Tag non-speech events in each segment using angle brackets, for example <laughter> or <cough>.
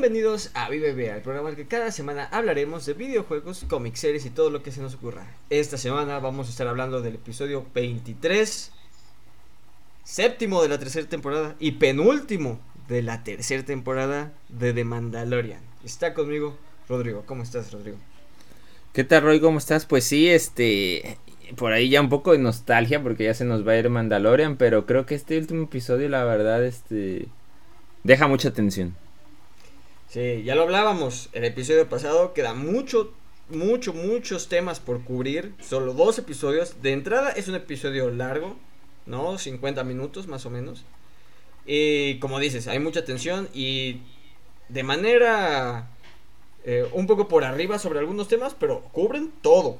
Bienvenidos a VBA, el programa en el que cada semana hablaremos de videojuegos, cómics, series y todo lo que se nos ocurra. Esta semana vamos a estar hablando del episodio 23, séptimo de la tercera temporada y penúltimo de la tercera temporada de The Mandalorian. Está conmigo Rodrigo. ¿Cómo estás, Rodrigo? ¿Qué tal, Roy? ¿Cómo estás? Pues sí, este. Por ahí ya un poco de nostalgia porque ya se nos va a ir Mandalorian, pero creo que este último episodio, la verdad, este. Deja mucha tensión. Sí, ya lo hablábamos el episodio pasado, queda mucho, mucho, muchos temas por cubrir, solo dos episodios. De entrada es un episodio largo, ¿no? 50 minutos más o menos. Y como dices, hay mucha tensión y de manera eh, un poco por arriba sobre algunos temas, pero cubren todo.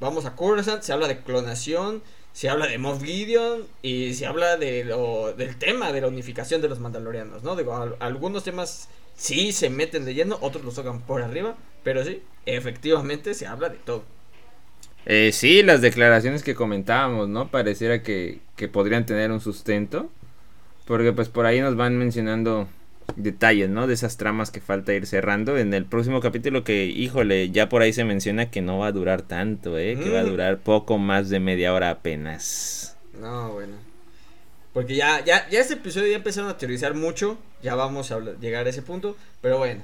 Vamos a Coruscant, se habla de clonación, se habla de Moff Gideon y se habla de lo, del tema de la unificación de los mandalorianos, ¿no? Digo, algunos temas sí se meten de lleno, otros los tocan por arriba, pero sí, efectivamente se habla de todo. Eh, sí, las declaraciones que comentábamos, ¿no? Pareciera que, que podrían tener un sustento, porque pues por ahí nos van mencionando detalles, ¿no? De esas tramas que falta ir cerrando. En el próximo capítulo que, híjole, ya por ahí se menciona que no va a durar tanto, ¿eh? Que va a mm. durar poco más de media hora apenas. No, bueno. Porque ya, ya, ya este episodio ya empezaron a teorizar mucho. Ya vamos a llegar a ese punto. Pero bueno.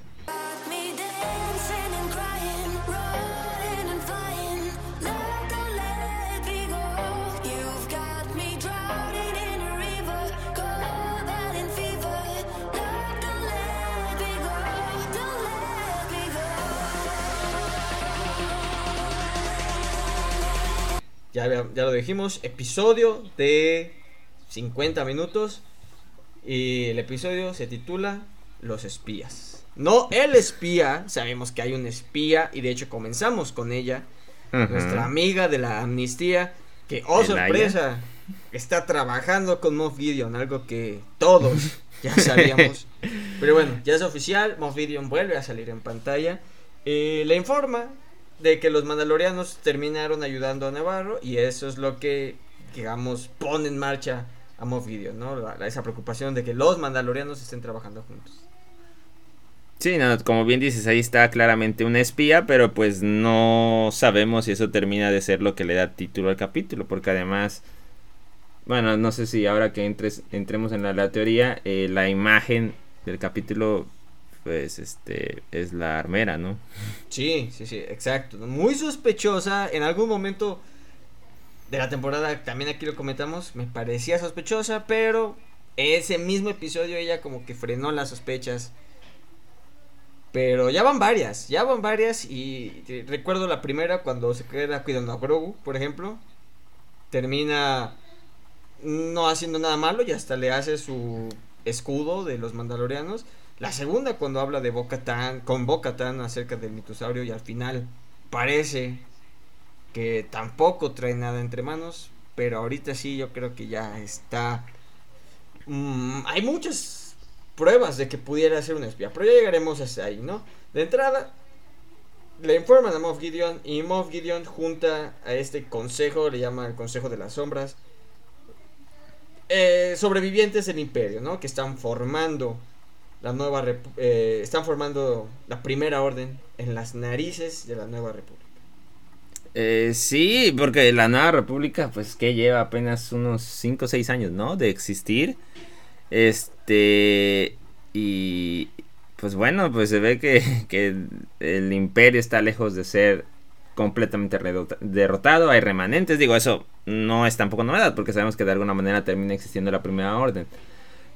Ya, ya lo dijimos, episodio de 50 minutos. Y el episodio se titula Los espías. No el espía, sabemos que hay un espía y de hecho comenzamos con ella. Nuestra amiga de la amnistía, que, oh sorpresa, está trabajando con Moff Gideon, algo que todos <laughs> ya sabíamos. Pero bueno, ya es oficial, Moff Gideon vuelve a salir en pantalla. Eh, le informa de que los mandalorianos terminaron ayudando a Navarro y eso es lo que, digamos, pone en marcha a Moff Gideon, ¿no? esa preocupación de que los mandalorianos estén trabajando juntos. Sí, no, como bien dices, ahí está claramente una espía, pero pues no sabemos si eso termina de ser lo que le da título al capítulo, porque además, bueno, no sé si ahora que entres, entremos en la, teoría, eh, la imagen del capítulo, pues, este, es la armera, ¿no? Sí, sí, sí, exacto. Muy sospechosa, en algún momento de la temporada, también aquí lo comentamos, me parecía sospechosa, pero ese mismo episodio ella como que frenó las sospechas. Pero ya van varias, ya van varias y recuerdo la primera cuando se queda cuidando a Grogu, por ejemplo. Termina no haciendo nada malo y hasta le hace su escudo de los mandalorianos. La segunda cuando habla de Boca con Boca Tan acerca del mitosaurio y al final parece que tampoco trae nada entre manos, pero ahorita sí yo creo que ya está... Mm, hay muchas pruebas de que pudiera ser un espía, pero ya llegaremos hasta ahí, ¿no? De entrada, le informan a Moff Gideon y Moff Gideon junta a este consejo, le llama el Consejo de las Sombras, eh, sobrevivientes del imperio, ¿no? Que están formando la nueva... Eh, están formando la primera orden en las narices de la nueva república. Eh, sí, porque la Nueva República, pues que lleva apenas unos 5 o 6 años, ¿no? De existir. Este. Y. Pues bueno, pues se ve que, <laughs> que el imperio está lejos de ser completamente derrotado. Hay remanentes. Digo, eso no es tampoco novedad, porque sabemos que de alguna manera termina existiendo la primera orden.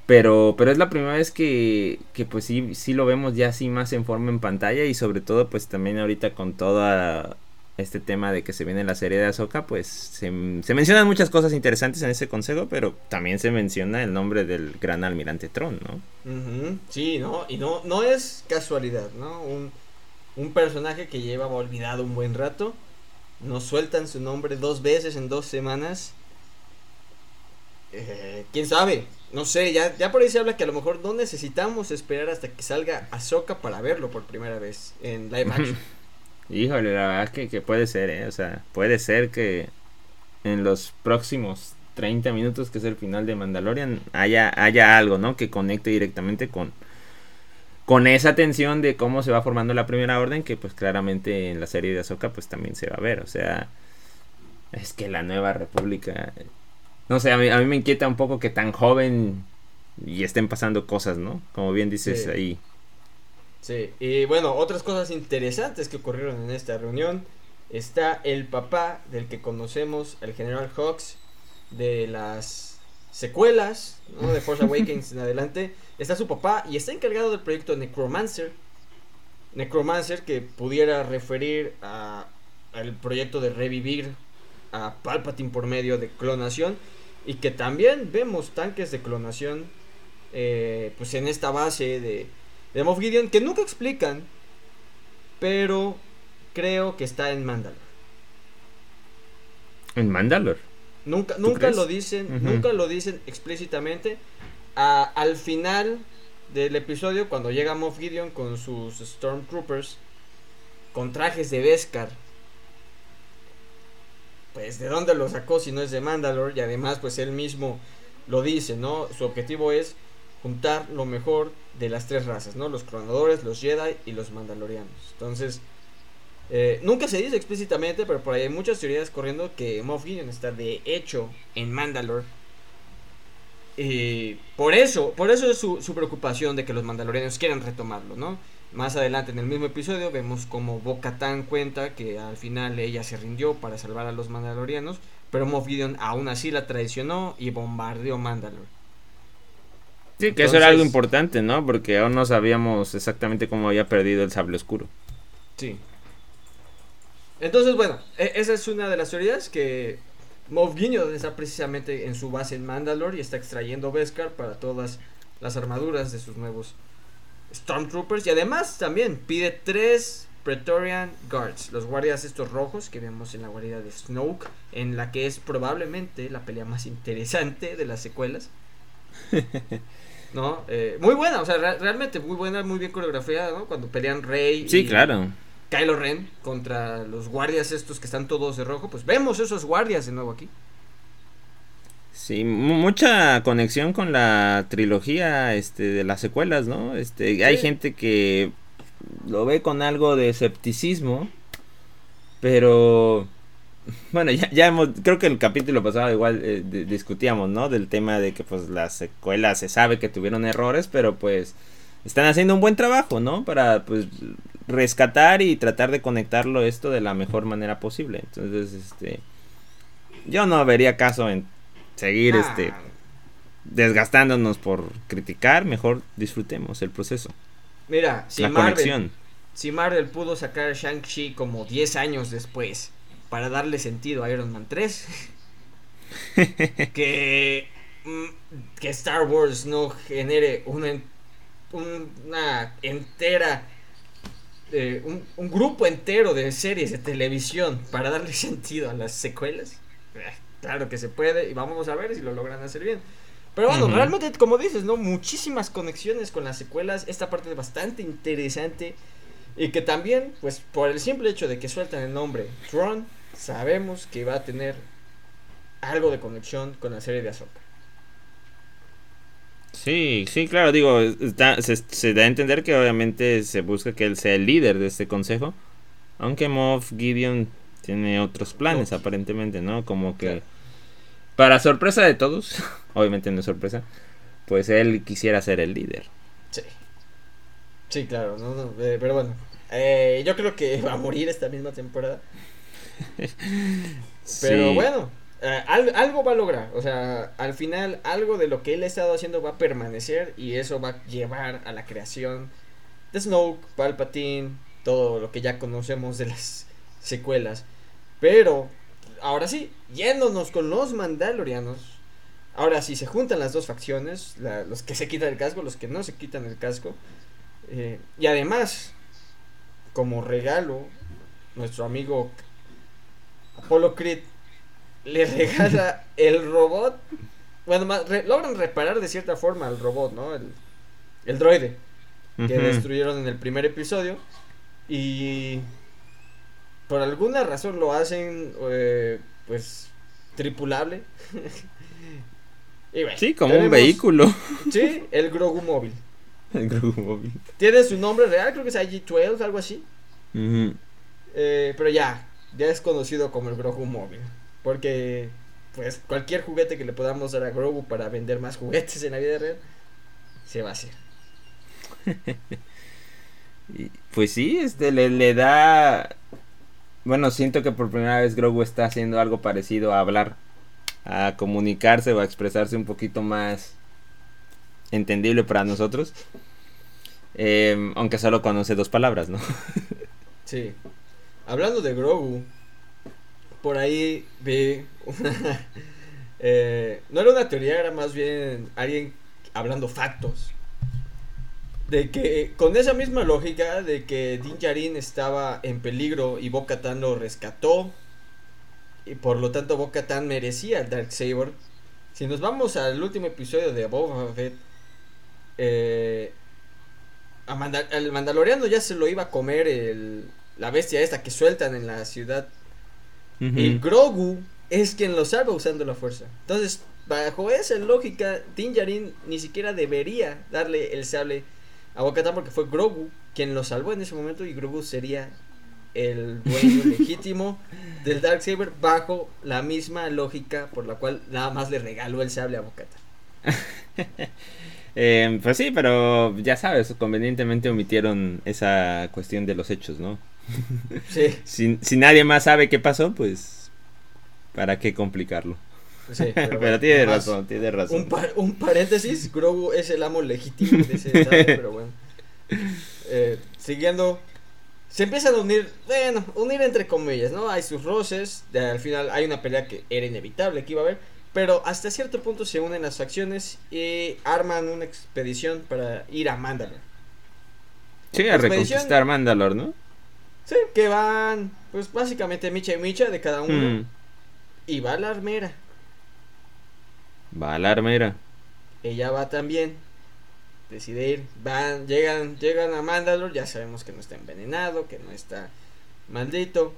Pero, pero es la primera vez que, que pues sí, sí lo vemos ya así más en forma en pantalla y sobre todo pues también ahorita con toda este tema de que se viene la serie de Ahsoka, pues se, mencionan muchas cosas interesantes en ese consejo, pero también se menciona el nombre del gran almirante Tron, ¿no? Sí, ¿no? Y no, no es casualidad, ¿no? Un, personaje que lleva olvidado un buen rato, nos sueltan su nombre dos veces en dos semanas. Eh, ¿Quién sabe? No sé, ya, ya por ahí se habla que a lo mejor no necesitamos esperar hasta que salga Ahsoka para verlo por primera vez en live action. Híjole, la verdad que, que puede ser, ¿eh? O sea, puede ser que en los próximos 30 minutos, que es el final de Mandalorian, haya, haya algo, ¿no? Que conecte directamente con, con esa tensión de cómo se va formando la primera orden, que pues claramente en la serie de Ahsoka pues también se va a ver, o sea, es que la nueva república, no sé, a mí, a mí me inquieta un poco que tan joven y estén pasando cosas, ¿no? Como bien dices ahí. Sí, y bueno, otras cosas interesantes que ocurrieron en esta reunión. Está el papá del que conocemos, el general Hawks, de las secuelas, ¿no? De Force <laughs> Awakens en adelante. Está su papá y está encargado del proyecto Necromancer. Necromancer que pudiera referir a, al proyecto de revivir a Palpatine por medio de clonación. Y que también vemos tanques de clonación eh, pues en esta base de, de Moff Gideon que nunca explican, pero creo que está en Mandalore. ¿En Mandalore? Nunca, nunca lo dicen, nunca lo dicen explícitamente. al final del episodio, cuando llega Moff Gideon con sus Stormtroopers, con trajes de Beskar, pues de dónde lo sacó si no es de Mandalore y además pues él mismo lo dice, ¿no? Su objetivo es juntar lo mejor de las tres razas, ¿no? Los clonadores, los Jedi y los Mandalorianos. Entonces, eh, nunca se dice explícitamente, pero por ahí hay muchas teorías corriendo que Moff Gideon está de hecho en Mandalore. Y por eso, por eso es su, su preocupación de que los Mandalorianos quieran retomarlo, ¿no? Más adelante en el mismo episodio vemos como Bo-Katan cuenta que al final ella se rindió para salvar a los Mandalorianos, pero Moff Gideon aún así la traicionó y bombardeó Mandalore. Sí, que eso era algo importante, ¿no? Porque aún no sabíamos exactamente cómo había perdido el sable oscuro. Sí. Entonces, bueno, e-, esa es una de las teorías que Moff Gideon está precisamente en su base en Mandalore y está extrayendo Beskar para todas las armaduras de sus nuevos Stormtroopers. Y además también pide tres Praetorian Guards, los guardias estos rojos que vemos en la guarida de Snoke, en la que es probablemente la pelea más interesante de las secuelas. <laughs> ¿No? Eh, muy buena, o sea, realmente muy buena, muy bien coreografiada, ¿no? Cuando pelean Rey. Sí, claro. Kylo Ren contra los guardias estos que están todos de rojo, pues vemos esos guardias de nuevo aquí. Sí, mucha conexión con la trilogía este, de las secuelas, ¿no? Este, Hay gente que lo ve con algo de escepticismo, pero bueno, ya, ya hemos, creo que el capítulo pasado igual eh, discutíamos, ¿no? Del tema de que pues las secuelas se sabe que tuvieron errores, pero pues están haciendo un buen trabajo, ¿no? Para pues rescatar y tratar de conectarlo esto de la mejor manera posible. Entonces, este yo no vería caso en seguir este ah. desgastándonos por criticar, mejor disfrutemos el proceso. Mira, si Marvel, si Marvel pudo sacar a Shang-Chi como 10 años después para darle sentido a Iron Man 3, <laughs> que mm, que Star Wars no genere una una entera eh, un, grupo entero de series de televisión para darle <laughs> sentido a las secuelas. Eh, claro que se puede y vamos a ver si lo logran hacer bien. Pero bueno, realmente, como dices, ¿no? Muchísimas conexiones con las secuelas. Esta parte es bastante interesante. Y que también, pues, por el simple hecho de que sueltan el nombre Tron, sabemos que va a tener algo de conexión con la serie de Ahsoka. Sí, sí, claro, digo, se, da a entender que obviamente se busca que él sea el líder de este consejo, aunque Moff Gideon tiene otros planes aparentemente, ¿no? Como que para sorpresa de todos, <laughs> obviamente no es sorpresa, pues él quisiera ser el líder. Sí. Sí, claro, eh, pero bueno, eh, yo creo que <laughs> va a morir esta misma temporada. <laughs> pero bueno, eh, algo va a lograr, o sea, al final algo de lo que él ha estado haciendo va a permanecer y eso va a llevar a la creación de Snoke, Palpatine, todo lo que ya conocemos de las secuelas. Pero, ahora sí, yéndonos con los Mandalorianos, ahora sí se juntan las dos facciones, los que se quitan el casco, los que no se quitan el casco, eh, y además, como regalo, nuestro amigo Apollo Creed le regala el robot. Bueno, logran reparar de cierta forma al robot, ¿no? El, el droide que destruyeron en el primer episodio. Y por alguna razón lo hacen, eh, pues, tripulable. <laughs> sí, como un vehículo. Sí, el Grogu móvil. <laughs> El Grogu móvil. Tiene su nombre real, creo que es IG-12, algo así. Eh, pero ya, ya es conocido como el Grogu móvil. Porque, pues, cualquier juguete que le podamos dar a Grogu para vender más juguetes en la vida real, se va a hacer. <laughs> pues sí, este le, le da. Bueno, siento que por primera vez Grogu está haciendo algo parecido a hablar, a comunicarse o a expresarse un poquito más entendible para nosotros. Em, aunque solo conoce dos palabras, ¿no? <laughs> sí. Hablando de Grogu, por ahí vi una... <laughs> Eh, no era una teoría, era más bien alguien hablando factos. De que con esa misma lógica de que Din Djarin estaba en peligro y Bo Katan lo rescató y por lo tanto Bo Katan merecía el Darksaber. Si nos vamos al último episodio de Boba Fett, eh, al Mandaloriano ya se lo iba a comer el, la bestia esta que sueltan en la ciudad. Y Grogu es quien lo salva usando la fuerza. Entonces, bajo esa lógica, Din Djarin ni siquiera debería darle el sable a Bo-Katan porque fue Grogu quien lo salvó en ese momento y Grogu sería el dueño <laughs> legítimo del Darksaber bajo la misma lógica por la cual nada más le regaló el sable a Bo-Katan. <laughs> Eh, pues sí, pero ya sabes, convenientemente omitieron esa cuestión de los hechos, ¿no? Sí. si, nadie más sabe qué pasó, pues ¿para qué complicarlo? Sí, pero, tiene razón, tiene razón. Un, paréntesis, Grogu es el amo legítimo de ese <laughs> pero bueno. Eh, siguiendo, se empiezan a unir, bueno, unir entre comillas, ¿no? Hay sus roces, al final hay una pelea que era inevitable que iba a haber, pero hasta cierto punto se unen las facciones y arman una expedición para ir a Mandalore. Sí, a reconquistar Mandalore, ¿no? Sí, que van, pues básicamente Micha y Micha de cada uno. Hmm. Y va la armera. Va la armera. Ella va también. Decide ir. Van, llegan, llegan a Mandalore. Ya sabemos que no está envenenado, que no está maldito.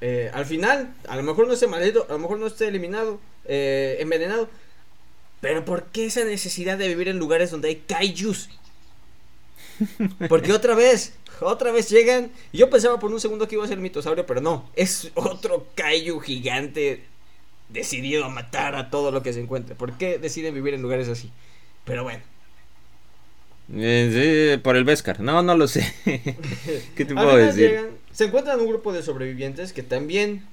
Eh, al final, a lo mejor no esté maldito, a lo mejor no esté eliminado. Eh, envenenado. Pero ¿por qué esa necesidad de vivir en lugares donde hay kaijus? <laughs> Porque otra vez, otra vez llegan. Yo pensaba por un segundo que iba a ser mitosaurio, pero no. Es otro kaiju gigante decidido a matar a todo lo que se encuentre. ¿Por qué deciden vivir en lugares así? Pero bueno. Eh, por el Beskar. No, no lo sé. <laughs> ¿Qué te puedo decir? se encuentran un grupo de sobrevivientes que también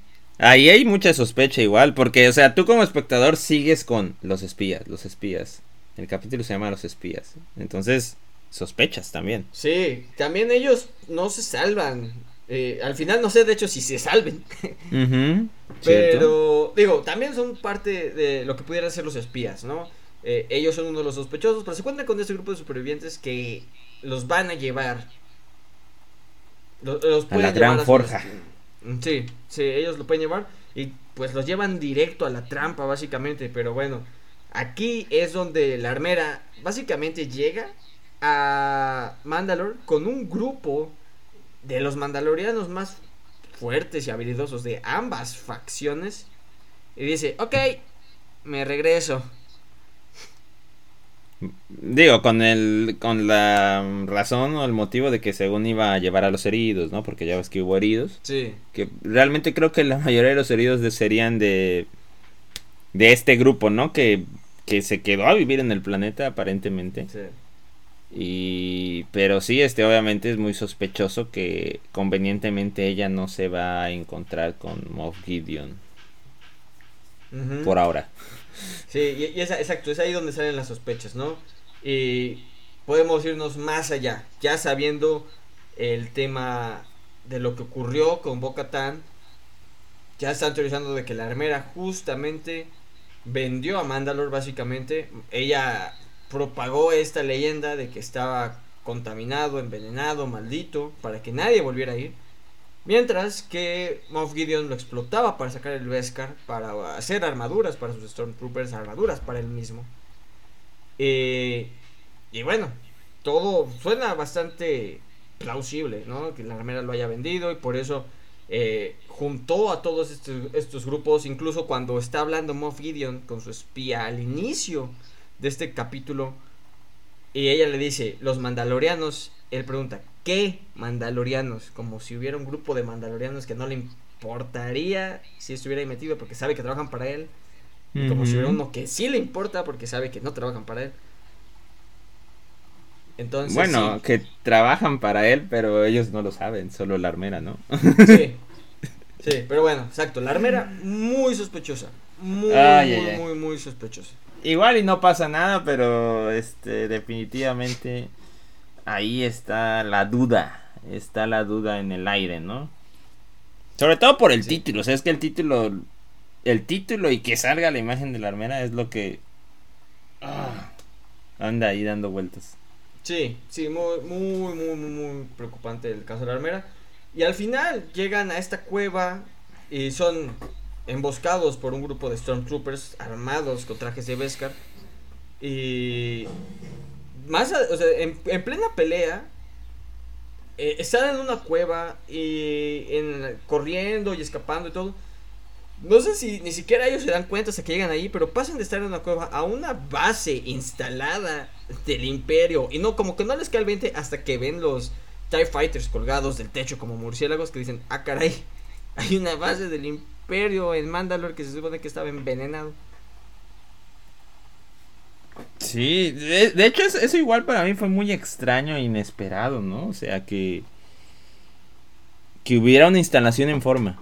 Ahí hay mucha sospecha igual, porque, o sea, tú como espectador sigues con los espías, los espías. El capítulo se llama Los espías. Entonces, sospechas también. Sí, también ellos no se salvan. Eh, al final no sé, de hecho, si se salven. <laughs> pero, digo, también son parte de lo que pudieran ser los espías, ¿no? Eh, ellos son uno de los sospechosos, pero se cuentan con este grupo de supervivientes que los van a llevar. Los, a la gran forja. Sí, sí, ellos lo pueden llevar y pues los llevan directo a la trampa básicamente, pero bueno, aquí es donde la armera básicamente llega a Mandalore con un grupo de los mandalorianos más fuertes y habilidosos de ambas facciones y dice, ok, me regreso. Digo, con el con la razón o el motivo de que según iba a llevar a los heridos, ¿no? Porque ya ves que hubo heridos. Sí. Que realmente creo que la mayoría de los heridos serían de de este grupo, ¿no? Que, que se quedó a vivir en el planeta aparentemente. Sí. Y pero sí, este obviamente es muy sospechoso que convenientemente ella no se va a encontrar con Moff Gideon. Por ahora. Sí, y, es, exacto, es ahí donde salen las sospechas, ¿no? Y podemos irnos más allá, ya sabiendo el tema de lo que ocurrió con Boca ya están teorizando de que la armera justamente vendió a Mandalore básicamente. Ella propagó esta leyenda de que estaba contaminado, envenenado, maldito, para que nadie volviera a ir. Mientras que Moff Gideon lo explotaba para sacar el Beskar, para hacer armaduras para sus Stormtroopers, armaduras para él mismo. Eh, y bueno, todo suena bastante plausible, ¿no? Que la armera lo haya vendido y por eso eh, juntó a todos estos, estos, grupos, incluso cuando está hablando Moff Gideon con su espía al inicio de este capítulo, Y ella le dice, los mandalorianos. Él pregunta, ¿qué mandalorianos? Como si hubiera un grupo de mandalorianos que no le importaría si estuviera ahí metido porque sabe que trabajan para él. Y como si hubiera uno que sí le importa porque sabe que no trabajan para él. Entonces, Bueno, sí. que trabajan para él, pero ellos no lo saben, solo la armera, ¿no? Sí. <laughs> Sí, pero bueno, exacto. La armera, muy sospechosa. Muy, muy, muy sospechosa. Igual y no pasa nada, pero este definitivamente ahí está la duda, está la duda en el aire, ¿no? Sobre todo por el Sí. título, o sea, es que el título el título y que salga la imagen de la armera es lo que ah, anda ahí dando vueltas. Sí, sí, muy, muy, muy, muy, muy preocupante el caso de la armera. Y al final llegan a esta cueva y son emboscados por un grupo de Stormtroopers armados con trajes de Beskar. Y más, o sea, en, en plena pelea, eh, están en una cueva y en, corriendo y escapando y todo. No sé si ni siquiera ellos se dan cuenta hasta que llegan ahí, pero pasan de estar en una cueva a una base instalada del imperio. Y no, como que no les cae el 20 hasta que ven los TIE Fighters colgados del techo como murciélagos que dicen, ah caray, hay una base del imperio en Mandalore que se supone que estaba envenenado. Sí, de, de hecho eso, eso igual para mí fue muy extraño e inesperado, ¿no? O sea, que que hubiera una instalación en forma.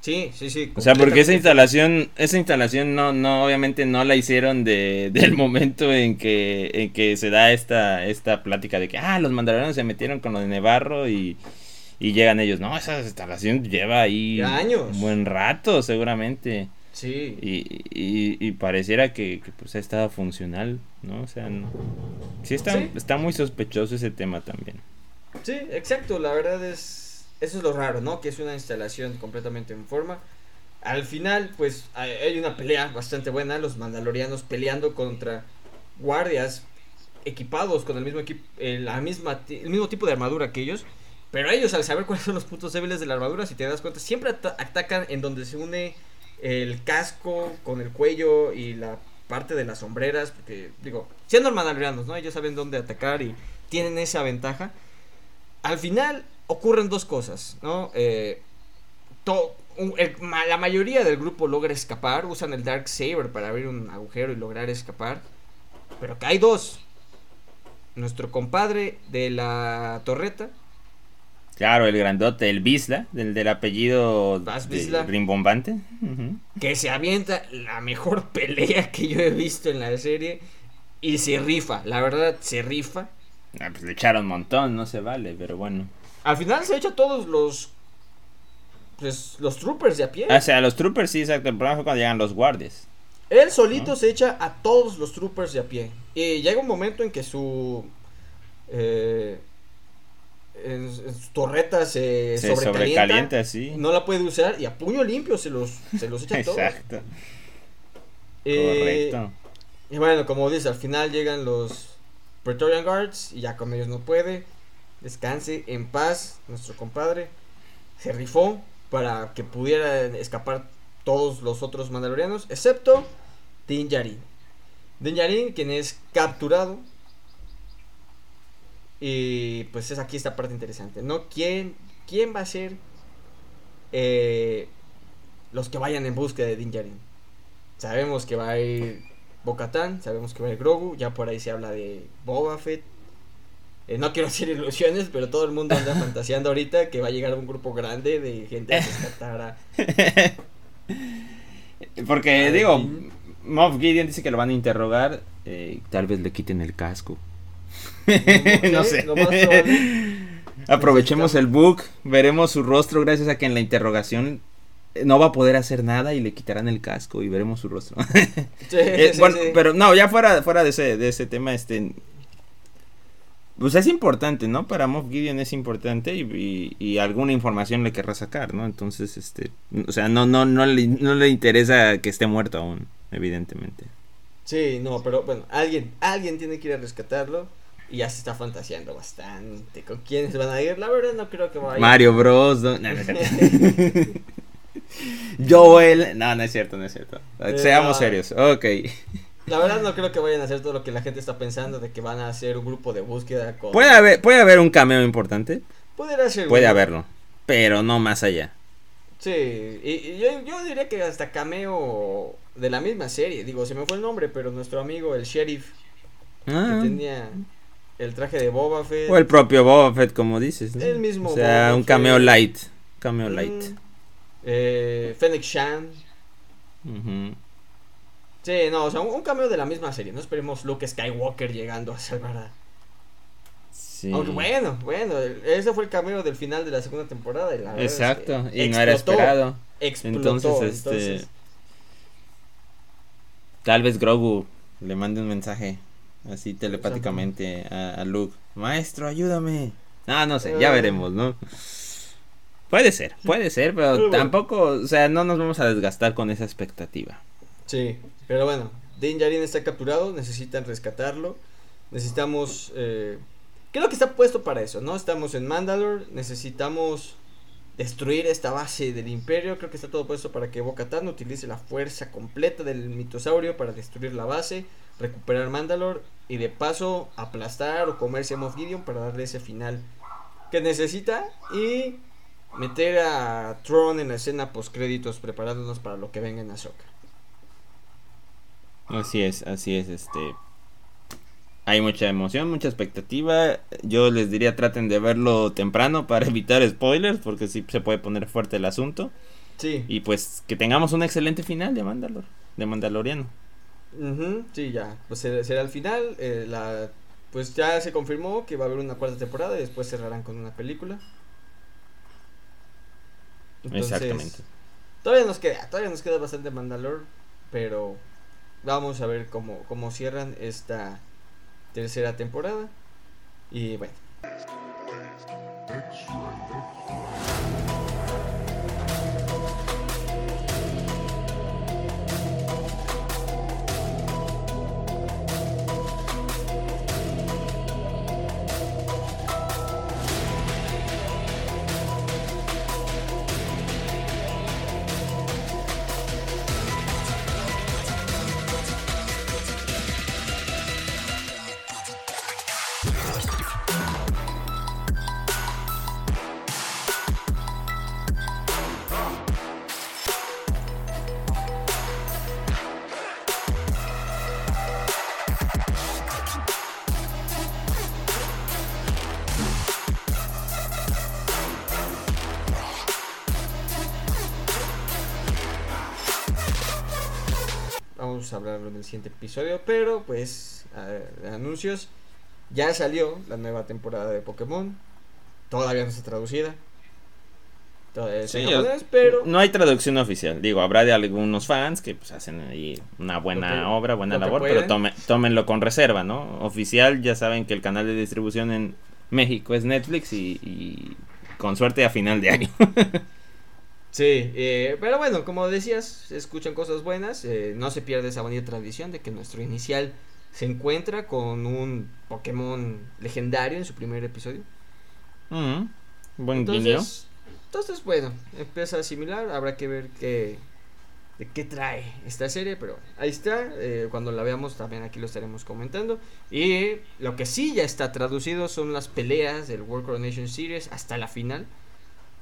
Sí, sí, sí. O sea, porque esa instalación, esa instalación no, no, obviamente no la hicieron de, <laughs> del momento en que, en que se da esta, esta plática de que, ah, los mandalorianos se metieron con lo de Nevarro y, y llegan ellos. No, esa instalación lleva ahí años. un buen rato, seguramente. Sí. Y, y, y pareciera que, que, pues estaba funcional, ¿no? O sea, no- sí está, Sí. está muy sospechoso ese tema también. Sí, exacto, la verdad es eso es lo raro, ¿no? Que es una instalación completamente en forma. Al final, pues hay una pelea bastante buena, los mandalorianos peleando contra guardias equipados con el mismo equipo, la misma el mismo tipo de armadura que ellos, pero ellos al saber cuáles son los puntos débiles de la armadura, si te das cuenta, siempre ata- atacan en donde se une el casco con el cuello y la parte de las sombreras, porque digo, siendo mandalorianos, ¿no? Ellos saben dónde atacar y tienen esa ventaja. Al final ocurren dos cosas, ¿no? Eh, la mayoría del grupo logra escapar, usan el Dark Saber para abrir un agujero y lograr escapar, pero que hay dos. Nuestro compadre de la torreta, Claro, el grandote, el Bisla, del, del apellido de- rimbombante. Que se avienta la mejor <laughs> pelea que yo he visto en la serie y se rifa, la verdad se rifa. Ah, pues le echaron un montón, no se vale, pero bueno. Al final se echa todos los pues, los troopers de a pie. Ah, O sea, los troopers sí, exacto. El problema fue cuando llegan los guardias. Él solito ¿No? se echa a todos los troopers de a pie. Y llega un momento en que su. eh, en, en su torreta se, Se sobrecalienta. sobrecalienta, sí. No la puede usar y a puño limpio se los, se los echa <laughs> todos. Exacto. Eh, Correcto. Y bueno, como dice, al final llegan los Praetorian Guards y ya con ellos no puede. Descanse en paz, nuestro compadre. Se rifó para que pudieran escapar todos los otros mandalorianos, excepto Din Djarin. Din Djarin, quien es capturado. Y pues es aquí esta parte interesante, ¿no? ¿Quién, quién va a ser eh, los que vayan en búsqueda de Din Djarin? Sabemos que va a ir Bo-Katan, sabemos que va a ir Grogu, ya por ahí se habla de Boba Fett. Eh, no quiero hacer ilusiones, pero todo el mundo anda fantaseando ahorita que va a llegar un grupo grande de gente a rescatar a... <laughs> Porque, digo, Moff Gideon dice que lo van a interrogar. eh, tal vez le quiten el casco. <laughs> no sé. Aprovechemos el book, veremos su rostro gracias a que en la interrogación eh, no va a poder hacer nada y le quitarán el casco y veremos su rostro. <laughs> Sí, Eh, sí, bueno, sí. pero no, ya fuera, fuera de ese, de ese tema, este. Pues es importante, ¿no? Para Moff Gideon es importante y, y- y alguna información le querrá sacar, ¿no? Entonces, este. O sea, no, no, no, le, no le interesa que esté muerto aún, evidentemente. Sí, no, pero bueno, alguien, alguien tiene que ir a rescatarlo. Y ya se está fantaseando bastante. ¿Con quiénes van a ir? La verdad no creo que vaya. Mario Bros. no, no, no es <laughs> cierto. Joel. No, no es cierto, no es cierto. Eh, Seamos serios. Ok. La verdad no creo que vayan a hacer todo lo que la gente está pensando de que van a hacer un grupo de búsqueda con... Puede haber, puede haber un cameo importante. Puede. Puede haberlo. Pero no más allá. Sí, y, y yo, yo diría que hasta cameo de la misma serie. Digo, se me fue el nombre, pero nuestro amigo, el sheriff, Ah. que tenía el traje de Boba Fett. O el propio Boba Fett, como dices. ¿no? El mismo O sea, Boba un cameo Fett. light. Cameo Mm, light. eh, Fennec Shan. Ujú. Sí, no, o sea, un, un cameo de la misma serie. No esperemos Luke Skywalker llegando a salvar a... Sí. Aunque bueno, bueno, ese fue el cameo del final de la segunda temporada. Y la verdad es que Exacto. Y no era esperado. Explotó, Entonces, este. entonces, Tal vez Grogu le mande un mensaje así telepáticamente a, a Luke. Maestro, ayúdame. No, no sé, ya Ah. veremos, ¿no? Puede ser, puede ser, pero Pero bueno. tampoco, o sea, no nos vamos a desgastar con esa expectativa. Sí, pero bueno, Din Djarin está capturado, necesitan rescatarlo, necesitamos, eh, creo que está puesto para eso, ¿no? Estamos en Mandalore, necesitamos destruir esta base del Imperio, creo que está todo puesto para que Bo-Katan utilice la fuerza completa del mitosaurio para destruir la base, recuperar Mandalore y de paso aplastar o comerse a Moff Gideon para darle ese final que necesita y meter a Tron en la escena post créditos preparándonos para lo que venga en Ahsoka. Así es, así es, este. Hay mucha emoción, mucha expectativa. Yo les diría traten de verlo temprano para <laughs> evitar spoilers, porque sí se puede poner fuerte el asunto. Sí. Y pues que tengamos un excelente final de Mandalor, de Mandaloriano. Ujú, sí, ya. Pues será, será el final. eh, la, pues ya se confirmó que va a haber una cuarta temporada y después cerrarán con una película. Entonces, Exactamente. Todavía nos queda, todavía nos queda bastante Mandalor, pero vamos a ver cómo, cómo cierran esta tercera temporada. Y bueno. Vamos a hablarlo en el siguiente episodio, pero pues a- anuncios. Ya salió la nueva temporada de Pokémon. Todavía no está traducida. Sí, japonés, pero No hay traducción oficial. Digo, habrá de algunos fans que pues, hacen ahí una buena que- obra, buena labor, pero tome- tómenlo con reserva, ¿no? Oficial, ya saben que el canal de distribución en México es Netflix y, y con suerte a final de año. <laughs> Sí, eh, pero bueno, como decías, se escuchan cosas buenas. eh, no se pierde esa bonita tradición de que nuestro inicial se encuentra con un Pokémon legendario en su primer episodio. Ujú. Buen. Entonces, entonces, bueno, empieza similar. Habrá que ver qué, de qué trae esta serie, pero ahí está. eh, cuando la veamos, también aquí lo estaremos comentando. Y lo que sí ya está traducido son las peleas del World Coronation Series hasta la final.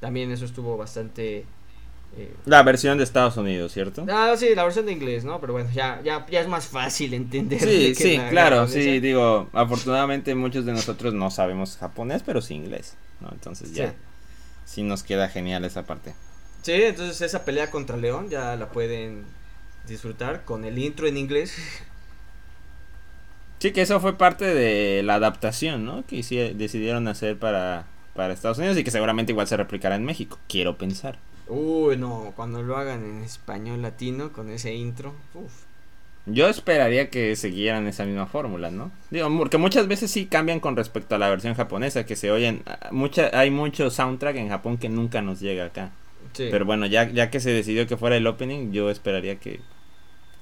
También eso estuvo bastante. eh, La versión de Estados Unidos, ¿cierto? Ah, sí, la versión de inglés, ¿no? Pero bueno, ya, ya, ya es más fácil entender. Sí, sí, la claro, sí, digo, afortunadamente muchos de nosotros no sabemos japonés, pero sí inglés, ¿no? Entonces ya, Sí. sí nos queda genial esa parte. Sí, entonces esa pelea contra León ya la pueden disfrutar con el intro en inglés. Sí, que eso fue parte de la adaptación, ¿no? Que decidieron hacer para, para Estados Unidos y que seguramente igual se replicará en México, quiero pensar. Uy, no, cuando lo hagan en español latino con ese intro. Uf. Yo esperaría que siguieran esa misma fórmula, ¿no? Digo, porque muchas veces sí cambian con respecto a la versión japonesa, que se oyen, ah, mucha, hay mucho soundtrack en Japón que nunca nos llega acá. Sí. Pero bueno, ya, ya que se decidió que fuera el opening, yo esperaría que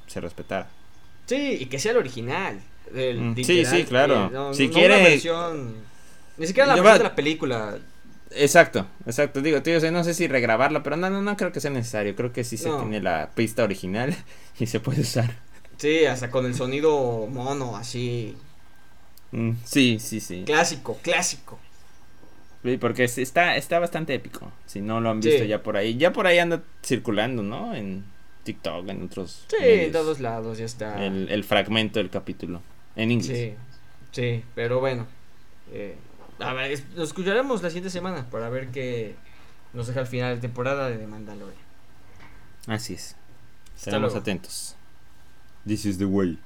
se respetara. Sí, y que sea el original. el Mm, sí, literal, sí, claro. eh, no, Si no quiere- una versión. Ni siquiera la versión de la película. Exacto, exacto. Digo, tío, no sé si regrabarla, pero no, no, no creo que sea necesario. Creo que sí se No. tiene la pista original <laughs> y se puede usar. Sí, hasta con el sonido mono, así. Mm, sí, sí, sí. Clásico, clásico. Sí, porque está, está bastante épico. Si no lo han visto ya por ahí. Ya por ahí anda circulando, ¿no? En TikTok, en otros. Sí, en todos lados ya está. El, el, fragmento del capítulo. En inglés. Sí, sí, pero bueno. Eh, a ver, nos escucharemos la siguiente semana para ver qué nos deja al final de temporada de Mandalorian. Así es. Estaremos atentos. This is the way.